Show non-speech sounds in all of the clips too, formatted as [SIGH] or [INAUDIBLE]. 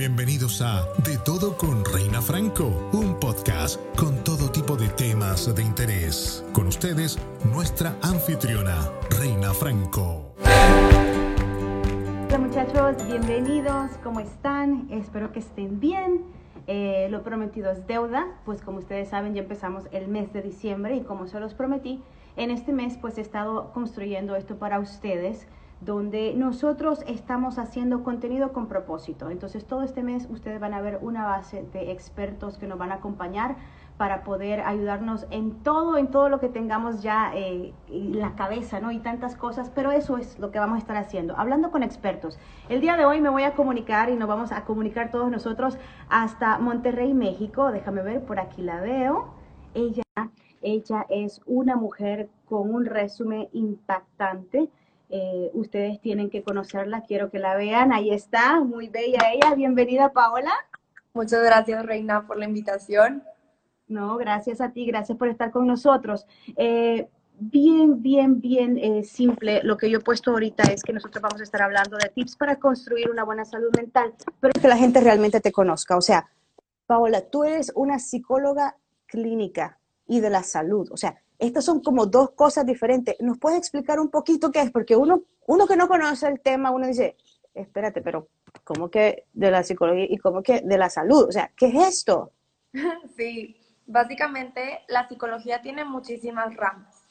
Bienvenidos a De Todo con Reina Franco, un podcast con todo tipo de temas de interés. Con ustedes, nuestra anfitriona, Reina Franco. Hola muchachos, bienvenidos, ¿cómo están? Espero que estén bien. Eh, lo prometido es deuda, pues como ustedes saben ya empezamos el mes de diciembre y como se los prometí, en este mes pues he estado construyendo esto para ustedes donde nosotros estamos haciendo contenido con propósito. Entonces todo este mes ustedes van a ver una base de expertos que nos van a acompañar para poder ayudarnos en todo, en todo lo que tengamos ya eh, la cabeza, ¿no? Y tantas cosas, pero eso es lo que vamos a estar haciendo, hablando con expertos. El día de hoy me voy a comunicar y nos vamos a comunicar todos nosotros hasta Monterrey, México. Déjame ver, por aquí la veo. Ella, ella es una mujer con un resumen impactante eh, ustedes tienen que conocerla, quiero que la vean. Ahí está, muy bella ella. Bienvenida, Paola. Muchas gracias, Reina, por la invitación. No, gracias a ti, gracias por estar con nosotros. Eh, bien, bien, bien eh, simple. Lo que yo he puesto ahorita es que nosotros vamos a estar hablando de tips para construir una buena salud mental, pero que la gente realmente te conozca. O sea, Paola, tú eres una psicóloga clínica y de la salud. O sea, estas son como dos cosas diferentes. ¿Nos puedes explicar un poquito qué es? Porque uno, uno que no conoce el tema, uno dice, espérate, pero ¿cómo que de la psicología y cómo que de la salud? O sea, ¿qué es esto? [LAUGHS] Sí, básicamente la psicología tiene muchísimas ramas.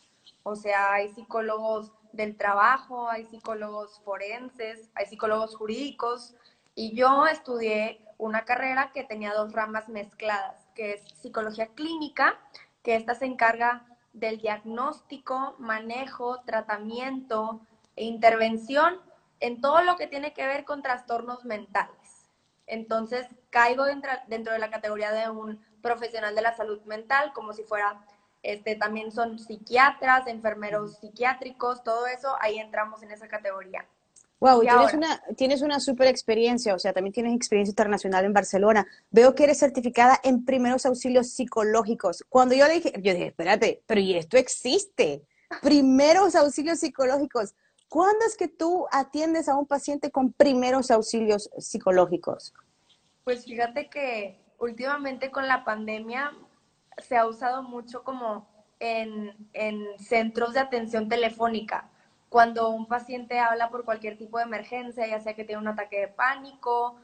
O sea, hay psicólogos del trabajo, hay psicólogos forenses, hay psicólogos jurídicos. Y yo estudié una carrera que tenía dos ramas mezcladas, que es psicología clínica, que esta se encarga del diagnóstico, manejo, tratamiento e intervención en todo lo que tiene que ver con trastornos mentales. Entonces, caigo dentro, dentro de la categoría de un profesional de la salud mental, como si fuera, este, también son psiquiatras, enfermeros psiquiátricos, todo eso, ahí entramos en esa categoría. Wow, tienes una, tienes una super experiencia, o sea, también tienes experiencia internacional en Barcelona. Veo que eres certificada en primeros auxilios psicológicos. Cuando yo le dije, yo dije, espérate, pero ¿y esto existe? Primeros auxilios psicológicos. ¿Cuándo es que tú atiendes a un paciente con primeros auxilios psicológicos? Pues fíjate que últimamente con la pandemia se ha usado mucho como en, en centros de atención telefónica cuando un paciente habla por cualquier tipo de emergencia, ya sea que tiene un ataque de pánico,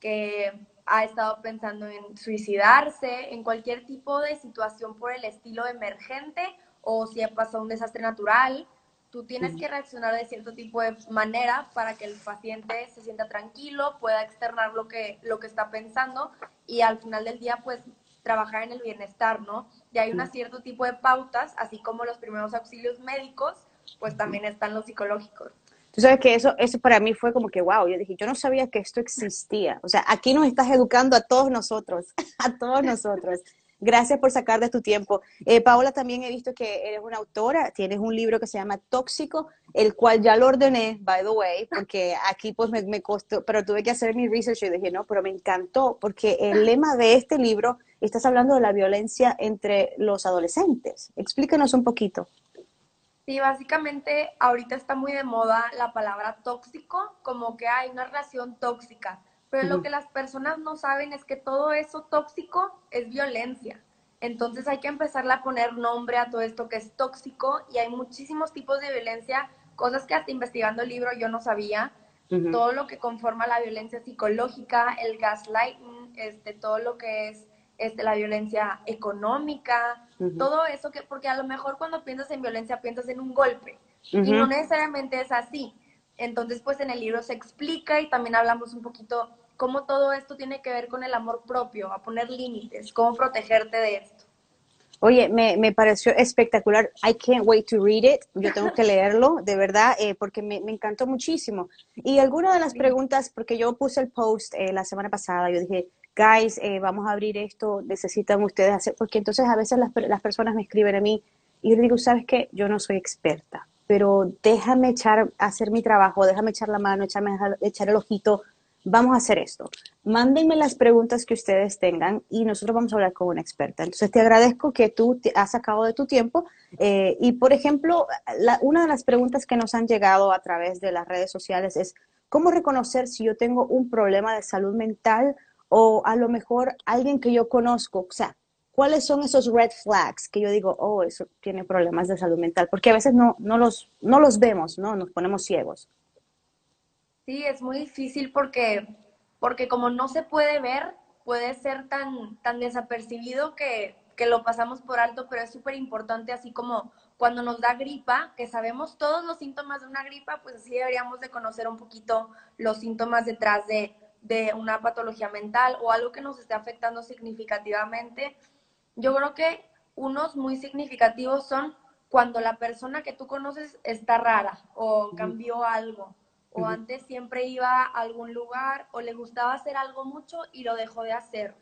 que ha estado pensando en suicidarse, en cualquier tipo de situación por el estilo emergente o si ha pasado un desastre natural, tú tienes que reaccionar de cierto tipo de manera para que el paciente se sienta tranquilo, pueda externar lo que, lo que está pensando y al final del día pues trabajar en el bienestar, ¿no? Y hay un cierto tipo de pautas, así como los primeros auxilios médicos, pues también están los psicológicos. Tú sabes que eso, eso para mí fue como que, wow, yo dije, yo no sabía que esto existía. O sea, aquí nos estás educando a todos nosotros, [LAUGHS] a todos nosotros. Gracias por sacar de tu tiempo. Eh, Paola, también he visto que eres una autora, tienes un libro que se llama Tóxico, el cual ya lo ordené, by the way, porque aquí pues me, me costó, pero tuve que hacer mi research y dije, no, pero me encantó, porque el lema de este libro, estás hablando de la violencia entre los adolescentes. Explícanos un poquito. Sí, básicamente ahorita está muy de moda la palabra tóxico, como que hay una relación tóxica, pero lo que las personas no saben es que todo eso tóxico es violencia. Entonces hay que empezarle a poner nombre a todo esto que es tóxico y hay muchísimos tipos de violencia, cosas que hasta investigando el libro yo no sabía, todo lo que conforma la violencia psicológica, el gaslighting, este, todo lo que es este, la violencia económica, todo eso que, porque a lo mejor cuando piensas en violencia piensas en un golpe y no necesariamente es así. Entonces, pues en el libro se explica y también hablamos un poquito cómo todo esto tiene que ver con el amor propio, a poner límites, cómo protegerte de esto. Oye, me, me, pareció espectacular. I can't wait to read it. Yo tengo que [LAUGHS] leerlo, de verdad, eh, porque me, me, encantó muchísimo. Y alguna de las preguntas, porque yo puse el post eh, la semana pasada, yo dije, guys, eh, vamos a abrir esto, necesitan ustedes hacer, porque entonces a veces las, las personas me escriben a mí y digo, ¿sabes qué? Yo no soy experta, pero déjame echar, hacer mi trabajo, déjame echar la mano, echarme, echar el ojito, vamos a hacer esto. Mándenme las preguntas que ustedes tengan y nosotros vamos a hablar con una experta. Entonces te agradezco que tú te has sacado de tu tiempo eh, y, por ejemplo, una de las preguntas que nos han llegado a través de las redes sociales es, ¿cómo reconocer si yo tengo un problema de salud mental o a lo mejor alguien que yo conozco? O sea, ¿cuáles son esos red flags que yo digo, oh, eso tiene problemas de salud mental? Porque a veces no, no, los, no los vemos, ¿no? Nos ponemos ciegos. Sí, es muy difícil porque, porque como no se puede ver, puede ser tan, tan desapercibido que, que lo pasamos por alto, pero es súper importante, así como cuando nos da gripa, que sabemos todos los síntomas de una gripa, pues así deberíamos de conocer un poquito los síntomas detrás de, de una patología mental o algo que nos esté afectando significativamente. Yo creo que unos muy significativos son cuando la persona que tú conoces está rara o cambió algo o antes siempre iba a algún lugar o le gustaba hacer algo mucho y lo dejó de hacer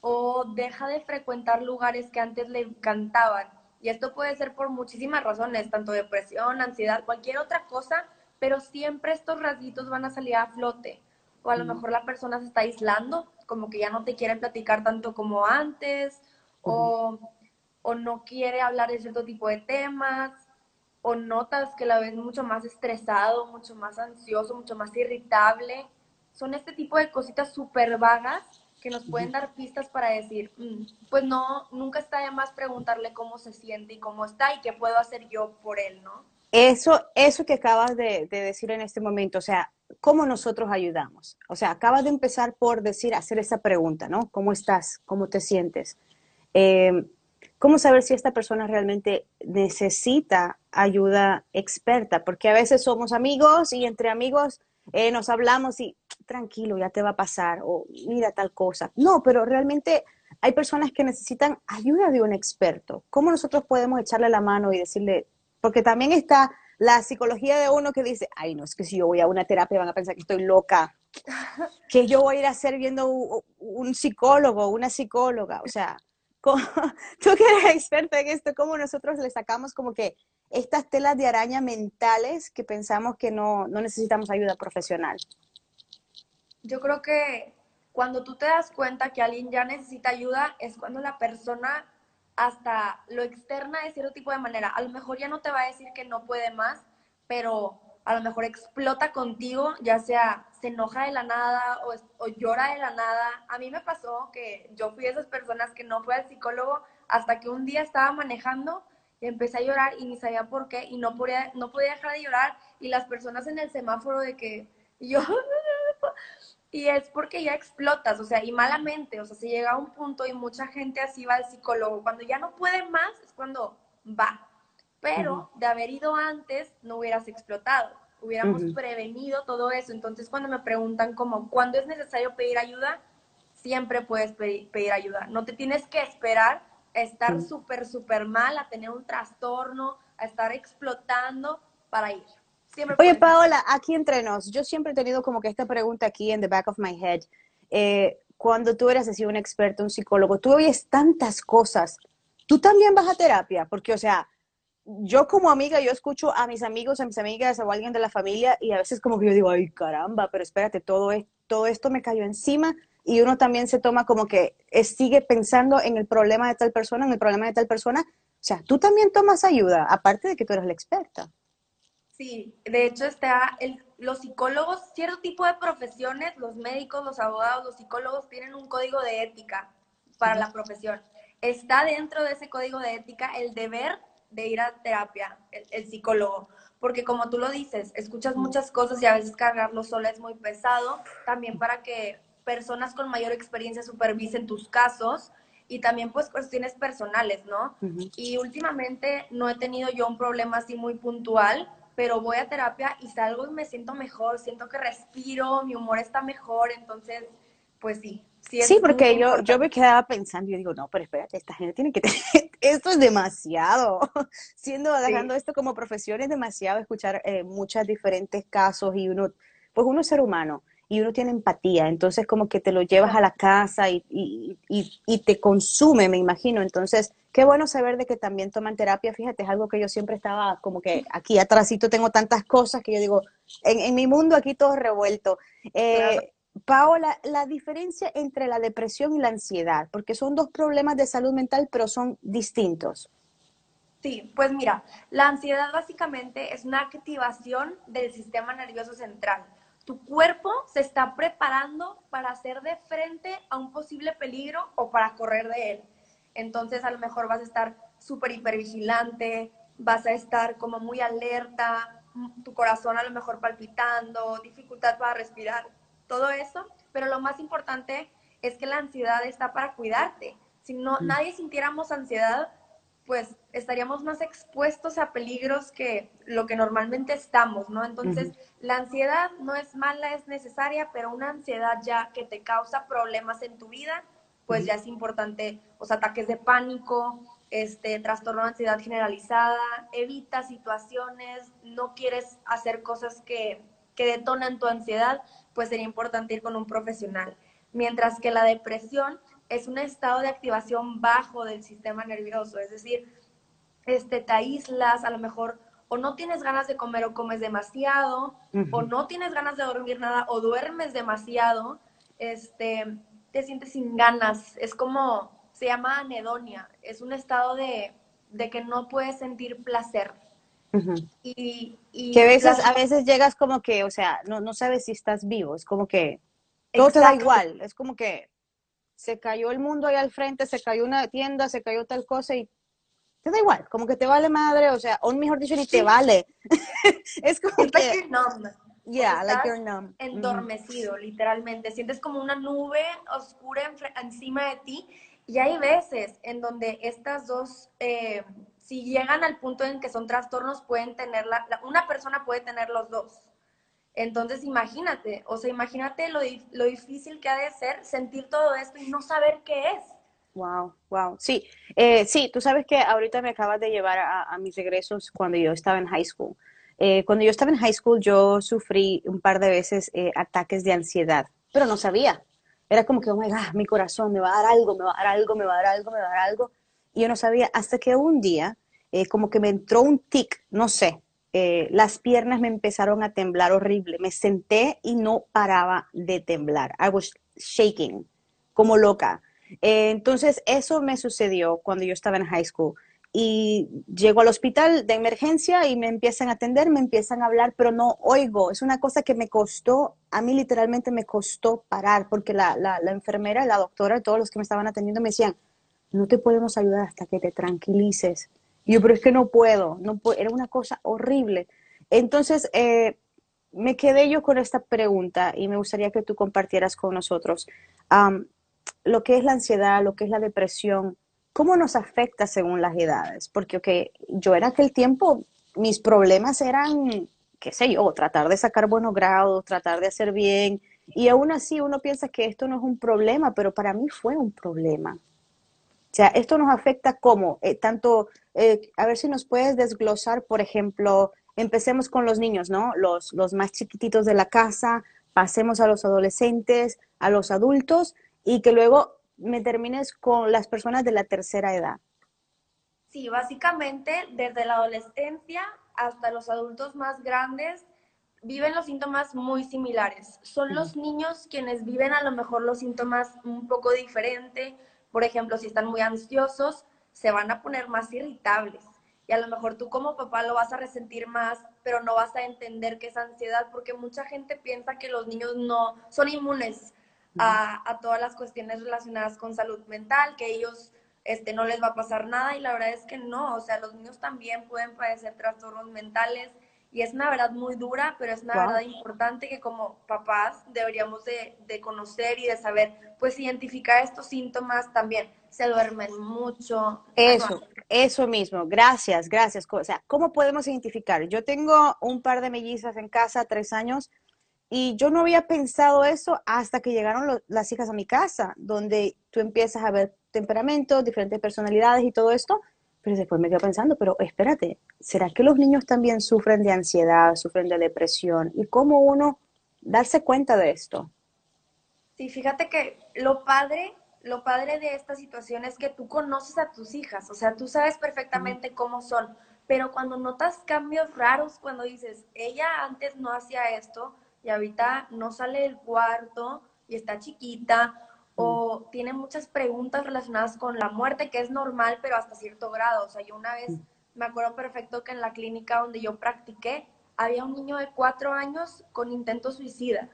o deja de frecuentar lugares que antes le encantaban. Y esto puede ser por muchísimas razones, tanto depresión, ansiedad, cualquier otra cosa, pero siempre estos rasguitos van a salir a flote. O a lo mejor la persona se está aislando, como que ya no te quiere platicar tanto como antes, o, o no quiere hablar de cierto tipo de temas, o notas que la ves mucho más estresado, mucho más ansioso, mucho más irritable. Son este tipo de cositas súper vagas que nos pueden dar pistas para decir, mm, pues no, nunca está de más preguntarle cómo se siente y cómo está y qué puedo hacer yo por él, ¿no? Eso, eso que acabas de, decir en este momento, o sea, ¿cómo nosotros ayudamos? O sea, acabas de empezar por decir, hacer esa pregunta, ¿no? ¿Cómo estás? ¿Cómo te sientes? Eh, ¿Cómo saber si esta persona realmente necesita ayuda experta? Porque a veces somos amigos y entre amigos eh, nos hablamos y tranquilo, ya te va a pasar, o mira tal cosa. No, pero realmente hay personas que necesitan ayuda de un experto. ¿Cómo nosotros podemos echarle la mano y decirle, porque también está la psicología de uno que dice, ay, no, es que si yo voy a una terapia van a pensar que estoy loca, [LAUGHS] que yo voy a ir a hacer viendo un, psicólogo, una psicóloga, o sea, [LAUGHS] tú que eres experta en esto, ¿cómo nosotros le sacamos como que estas telas de araña mentales que pensamos que no, no necesitamos ayuda profesional? Yo creo que cuando tú te das cuenta que alguien ya necesita ayuda es cuando la persona hasta lo externa de cierto tipo de manera. A lo mejor ya no te va a decir que no puede más, pero a lo mejor explota contigo, ya sea se enoja de la nada o, o, llora de la nada. A mí me pasó que yo fui de esas personas que no fue al psicólogo hasta que un día estaba manejando y empecé a llorar y ni sabía por qué y no podía, no podía dejar de llorar y las personas en el semáforo de que yo [LAUGHS] y es porque ya explotas, o sea, y malamente, o sea, se llega a un punto y mucha gente así va al psicólogo, cuando ya no puede más es cuando va, pero de haber ido antes no hubieras explotado, hubiéramos prevenido todo eso, entonces cuando me preguntan como, ¿cuándo es necesario pedir ayuda? Siempre puedes pedir, ayuda, no te tienes que esperar a estar súper, súper mal, a tener un trastorno, a estar explotando para ir. Oye, Paola, aquí entre nos, yo siempre he tenido como que esta pregunta aquí en the back of my head. Eh, cuando tú eras así un experto, un psicólogo, tú oyes tantas cosas. ¿Tú también vas a terapia? Porque, o sea, yo como amiga, yo escucho a mis amigos, a mis amigas o a alguien de la familia y a veces como que yo digo, ay, caramba, pero espérate, todo, es, todo esto me cayó encima y uno también se toma como que sigue pensando en el problema de tal persona, en el problema de tal persona. O sea, tú también tomas ayuda, aparte de que tú eres la experta. Sí, de hecho está el, los psicólogos, cierto tipo de profesiones, los médicos, los abogados, los psicólogos tienen un código de ética para la profesión. Está dentro de ese código de ética el deber de ir a terapia, el, psicólogo, porque como tú lo dices, escuchas muchas cosas y a veces cargarlo sola es muy pesado, también para que personas con mayor experiencia supervisen tus casos y también pues cuestiones personales, ¿no? Y últimamente no he tenido yo un problema así muy puntual, pero voy a terapia y salgo y me siento mejor, siento que respiro, mi humor está mejor, entonces, pues sí. Sí, porque yo, yo me quedaba pensando, yo digo, no, pero espérate, esta gente tiene que tener, [LAUGHS] esto es demasiado, [LAUGHS] siendo, agarrando esto como profesión es demasiado escuchar eh, muchos diferentes casos y uno, pues uno es ser humano y uno tiene empatía, entonces como que te lo llevas a la casa y, y, y, te consume, me imagino. Entonces, qué bueno saber de que también toman terapia, fíjate, es algo que yo siempre estaba como que aquí atrásito tengo tantas cosas que yo digo, en, en mi mundo aquí todo revuelto. Eh, Paola, la diferencia entre la depresión y la ansiedad, porque son dos problemas de salud mental, pero son distintos. Sí, pues mira, la ansiedad básicamente es una activación del sistema nervioso central tu cuerpo se está preparando para hacer de frente a un posible peligro o para correr de él. Entonces a lo mejor vas a estar súper hipervigilante, vas a estar como muy alerta, tu corazón a lo mejor palpitando, dificultad para respirar, todo eso. Pero lo más importante es que la ansiedad está para cuidarte. Si no, nadie sintiéramos ansiedad, pues estaríamos más expuestos a peligros que lo que normalmente estamos, ¿no? Entonces, la ansiedad no es mala, es necesaria, pero una ansiedad ya que te causa problemas en tu vida, pues ya es importante, los ataques de pánico, este trastorno de ansiedad generalizada, evita situaciones, no quieres hacer cosas que, que detonan tu ansiedad, pues sería importante ir con un profesional. Mientras que la depresión es un estado de activación bajo del sistema nervioso, es decir, este, te aíslas, a lo mejor o no tienes ganas de comer o comes demasiado, o no tienes ganas de dormir nada, o duermes demasiado, este, te sientes sin ganas, es como, se llama anedonia, es un estado de, de que no puedes sentir placer. y, que a veces, a veces llegas como que, o sea, no, no sabes si estás vivo, es como que todo te da igual, es como que se cayó el mundo ahí al frente, se cayó una tienda, se cayó tal cosa y te da igual, como que te vale madre, o sea, o mejor dicho, ni te vale. [LAUGHS] es como que... Like numb. Yeah, like you're numb. Endormecido, literalmente. Sientes como una nube oscura encima de ti y hay veces en donde estas dos, eh, si llegan al punto en que son trastornos, pueden tenerla, una persona puede tener los dos. Entonces, imagínate, o sea, imagínate lo, lo difícil que ha de ser sentir todo esto y no saber qué es. Wow, wow. Sí, eh, sí, tú sabes que ahorita me acabas de llevar a, mis regresos cuando yo estaba en high school. Eh, cuando yo estaba en high school, yo sufrí un par de veces eh, ataques de ansiedad, pero no sabía. Era como que, oh my God, mi corazón me va a dar algo, me va a dar algo, me va a dar algo, me va a dar algo. Y yo no sabía hasta que un día, como que me entró un tic, no sé, eh, las piernas me empezaron a temblar horrible. Me senté y no paraba de temblar. I was shaking, como loca. Eh, entonces, eso me sucedió cuando yo estaba en high school. Y llego al hospital de emergencia y me empiezan a atender, me empiezan a hablar, pero no oigo. Es una cosa que me costó, a mí literalmente me costó parar, porque la, la, la enfermera, la doctora, todos los que me estaban atendiendo me decían, no te podemos ayudar hasta que te tranquilices yo, pero es que no puedo, no era una cosa horrible. Entonces, eh, me quedé yo con esta pregunta y me gustaría que tú compartieras con nosotros lo que es la ansiedad, lo que es la depresión, cómo nos afecta según las edades. Porque yo en aquel tiempo, mis problemas eran, qué sé yo, tratar de sacar buenos grados, tratar de hacer bien. Y aún así uno piensa que esto no es un problema, pero para mí fue un problema. O sea, esto nos afecta como, eh, tanto, eh, a ver si nos puedes desglosar, por ejemplo, empecemos con los niños, ¿no? Los, los más chiquititos de la casa, pasemos a los adolescentes, a los adultos y que luego me termines con las personas de la tercera edad. Sí, básicamente desde la adolescencia hasta los adultos más grandes viven los síntomas muy similares. Son los niños quienes viven a lo mejor los síntomas un poco diferente, por ejemplo, si están muy ansiosos, se van a poner más irritables. Y a lo mejor tú como papá lo vas a resentir más, pero no vas a entender que es ansiedad, porque mucha gente piensa que los niños no son inmunes a, todas las cuestiones relacionadas con salud mental, que ellos este, no les va a pasar nada y la verdad es que no, o sea, los niños también pueden padecer trastornos mentales y es una verdad muy dura, pero es una verdad importante que como papás deberíamos de, de, conocer y de saber, pues identificar estos síntomas también. Se duermen mucho. Eso, eso mismo. Gracias, gracias. O sea, ¿cómo podemos identificar? Yo tengo un par de mellizas en casa, tres años, y yo no había pensado eso hasta que llegaron las hijas a mi casa, donde tú empiezas a ver temperamentos, diferentes personalidades y todo esto. Pero después me quedo pensando, pero espérate, ¿será que los niños también sufren de ansiedad, sufren de depresión? ¿Y cómo uno darse cuenta de esto? Sí, fíjate que lo padre, lo padre de esta situación es que tú conoces a tus hijas, o sea, tú sabes perfectamente cómo son, pero cuando notas cambios raros, cuando dices, ella antes no hacía esto y ahorita no sale del cuarto y está chiquita, o tiene muchas preguntas relacionadas con la muerte, que es normal, pero hasta cierto grado. O sea, yo una vez me acuerdo perfecto que en la clínica donde yo practiqué, había un niño de cuatro años con intento suicida.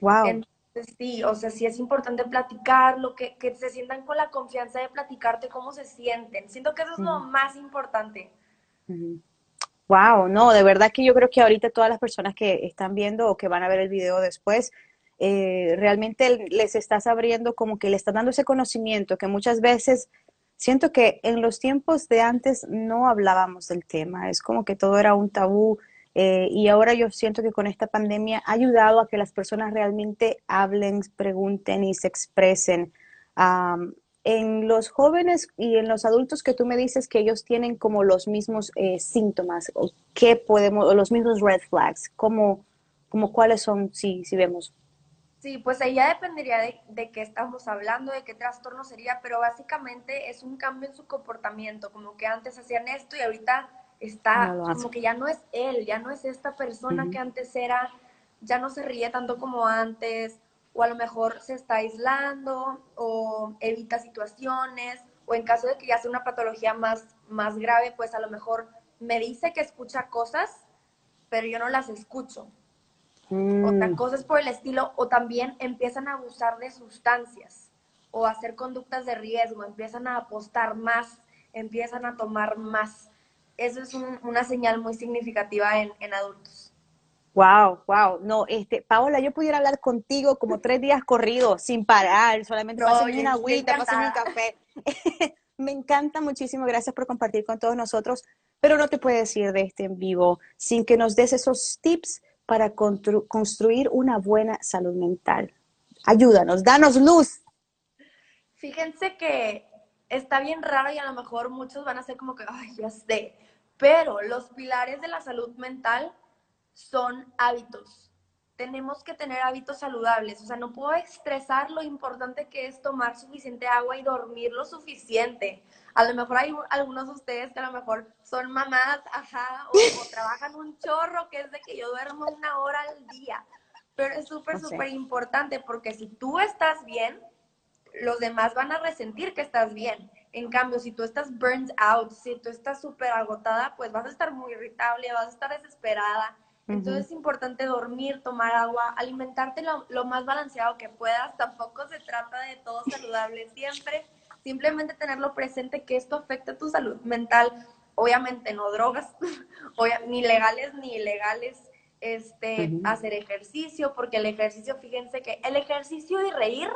Wow. Entonces, sí, o sea, sí es importante platicarlo, que, que se sientan con la confianza de platicarte cómo se sienten. Siento que eso es lo más importante. Wow, no, de verdad que yo creo que ahorita todas las personas que están viendo o que van a ver el video después, eh, realmente les estás abriendo como que le estás dando ese conocimiento que muchas veces siento que en los tiempos de antes no hablábamos del tema, es como que todo era un tabú eh, y ahora yo siento que con esta pandemia ha ayudado a que las personas realmente hablen, pregunten y se expresen. en los jóvenes y en los adultos que tú me dices que ellos tienen como los mismos eh, síntomas, o qué podemos, los mismos red flags, como, como cuáles son, si, si vemos. Sí, pues ahí ya dependería de, qué estamos hablando, de qué trastorno sería, pero básicamente es un cambio en su comportamiento, como que antes hacían esto y ahorita está, como que ya no es él, ya no es esta persona que antes era, ya no se ríe tanto como antes, o a lo mejor se está aislando o evita situaciones, o en caso de que ya sea una patología más, más grave, pues a lo mejor me dice que escucha cosas, pero yo no las escucho o mm. cosas por el estilo, o también empiezan a abusar de sustancias o a hacer conductas de riesgo, empiezan a apostar más, empiezan a tomar más. Eso es una señal muy significativa en, en, adultos. Wow, wow. No, este, Paola, yo pudiera hablar contigo como [LAUGHS] tres días corridos, sin parar, solamente no, una agüita, un café. [LAUGHS] me encanta muchísimo, gracias por compartir con todos nosotros, pero no te puedes ir de este en vivo sin que nos des esos tips para construir una buena salud mental? Ayúdanos, danos luz. Fíjense que está bien raro y a lo mejor muchos van a ser como que, ay, ya sé, pero los pilares de la salud mental son hábitos tenemos que tener hábitos saludables. O sea, no puedo estresar lo importante que es tomar suficiente agua y dormir lo suficiente. A lo mejor hay algunos de ustedes que a lo mejor son mamás, ajá, o, [LAUGHS] trabajan un chorro, que es de que yo duermo una hora al día. Pero es súper, súper importante porque si tú estás bien, los demás van a resentir que estás bien. En cambio, si tú estás burned out, si tú estás súper agotada, pues vas a estar muy irritable, vas a estar desesperada entonces es importante dormir, tomar agua, alimentarte lo, más balanceado que puedas. Tampoco se trata de todo saludable siempre. Simplemente tenerlo presente que esto afecta tu salud mental. Obviamente no drogas, [LAUGHS] ni legales ni ilegales. Este, hacer ejercicio, porque el ejercicio, fíjense que el ejercicio y reír,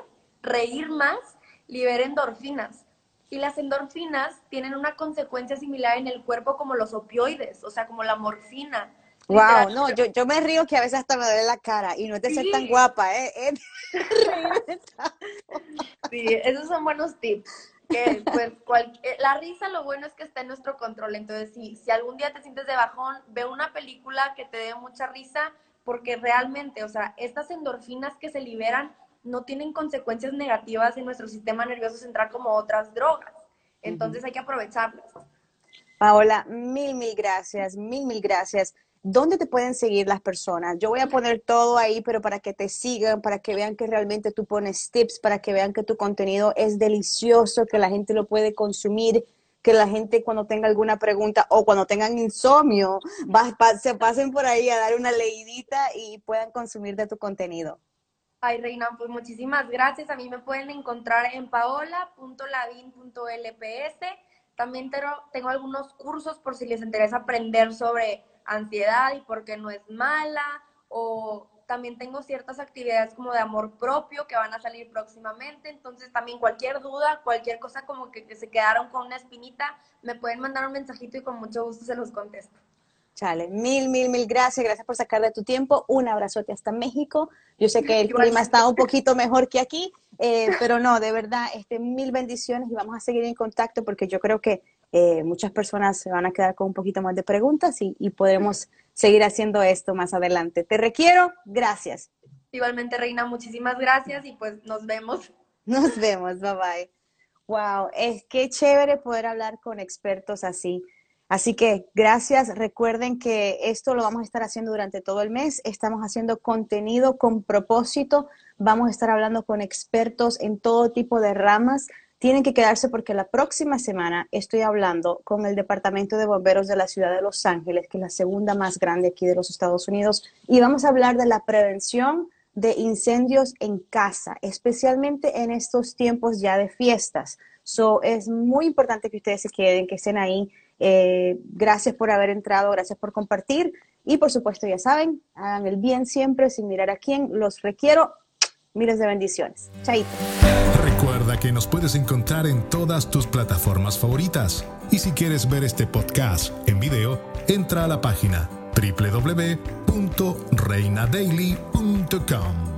reír más, libera endorfinas. Y las endorfinas tienen una consecuencia similar en el cuerpo como los opioides, o sea, como la morfina Wow, no, yo, yo me río que a veces hasta me duele la cara y no es de ser tan guapa, ¿eh? [LAUGHS] sí, esos son buenos tips. Que, pues, eh, la risa lo bueno es que está en nuestro control. Entonces, si, si algún día te sientes de bajón, ve una película que te dé mucha risa, porque realmente, o sea, estas endorfinas que se liberan no tienen consecuencias negativas en nuestro sistema nervioso central como otras drogas. Entonces hay que aprovecharlas. Paola, mil, mil gracias, mil, mil gracias. ¿Dónde te pueden seguir las personas? Yo voy a poner todo ahí, pero para que te sigan, para que vean que realmente tú pones tips, para que vean que tu contenido es delicioso, que la gente lo puede consumir, que la gente cuando tenga alguna pregunta o cuando tengan insomnio, se pasen por ahí a dar una leidita y puedan consumir de tu contenido. Ay, Reina, pues muchísimas gracias. A mí me pueden encontrar en paola.lavin.lps. También tengo algunos cursos por si les interesa aprender sobre ansiedad y porque no es mala, o también tengo ciertas actividades como de amor propio que van a salir próximamente, entonces también cualquier duda, cualquier cosa como que, se quedaron con una espinita, me pueden mandar un mensajito y con mucho gusto se los contesto. Chale, mil, mil, mil gracias. Gracias por sacar de tu tiempo. Un abrazote hasta México. Yo sé que el clima está un poquito mejor que aquí, eh, [LAUGHS] pero no, de verdad, este, mil bendiciones y vamos a seguir en contacto porque yo creo que eh, muchas personas se van a quedar con un poquito más de preguntas y, podremos seguir haciendo esto más adelante. Te requiero, gracias. Igualmente, Reina, muchísimas gracias y pues nos vemos. [LAUGHS] Nos vemos, bye bye. Wow, es que chévere poder hablar con expertos así. Así que gracias. Recuerden que esto lo vamos a estar haciendo durante todo el mes. Estamos haciendo contenido con propósito. Vamos a estar hablando con expertos en todo tipo de ramas tienen que quedarse porque la próxima semana estoy hablando con el Departamento de Bomberos de la ciudad de Los Ángeles, que es la segunda más grande aquí de los Estados Unidos, y vamos a hablar de la prevención de incendios en casa, especialmente en estos tiempos ya de fiestas. So, es muy importante que ustedes se queden, que estén ahí. Eh, gracias por haber entrado, gracias por compartir. Y por supuesto, ya saben, hagan el bien siempre sin mirar a quién. Los requiero. Miles de bendiciones. Chaito. Recuerda que nos puedes encontrar en todas tus plataformas favoritas. Y si quieres ver este podcast en video, entra a la página www.reinadaily.com.